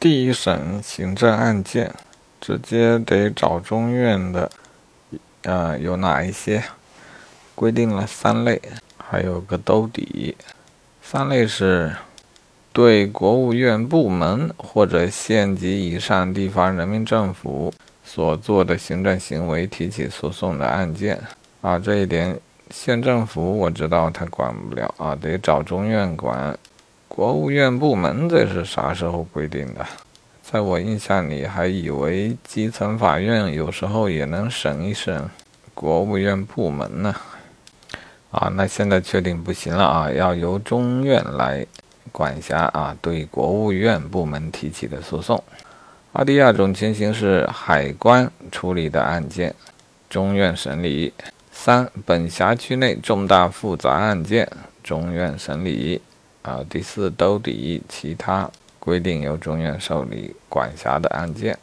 第一审行政案件，直接得找中院的，呃，有哪一些？规定了三类，还有个兜底。三类是对国务院部门或者县级以上地方人民政府所做的行政行为提起诉讼的案件。啊，这一点县政府我知道他管不了啊，得找中院管。国务院部门这是啥时候规定的？在我印象里，还以为基层法院有时候也能审一审国务院部门呢。啊，那现在确定不行了啊，要由中院来管辖啊，对国务院部门提起的诉讼。啊，第二种情形是海关处理的案件，中院审理。三，本辖区内重大复杂案件，中院审理。啊，第四兜底，其他规定由中院受理管辖的案件。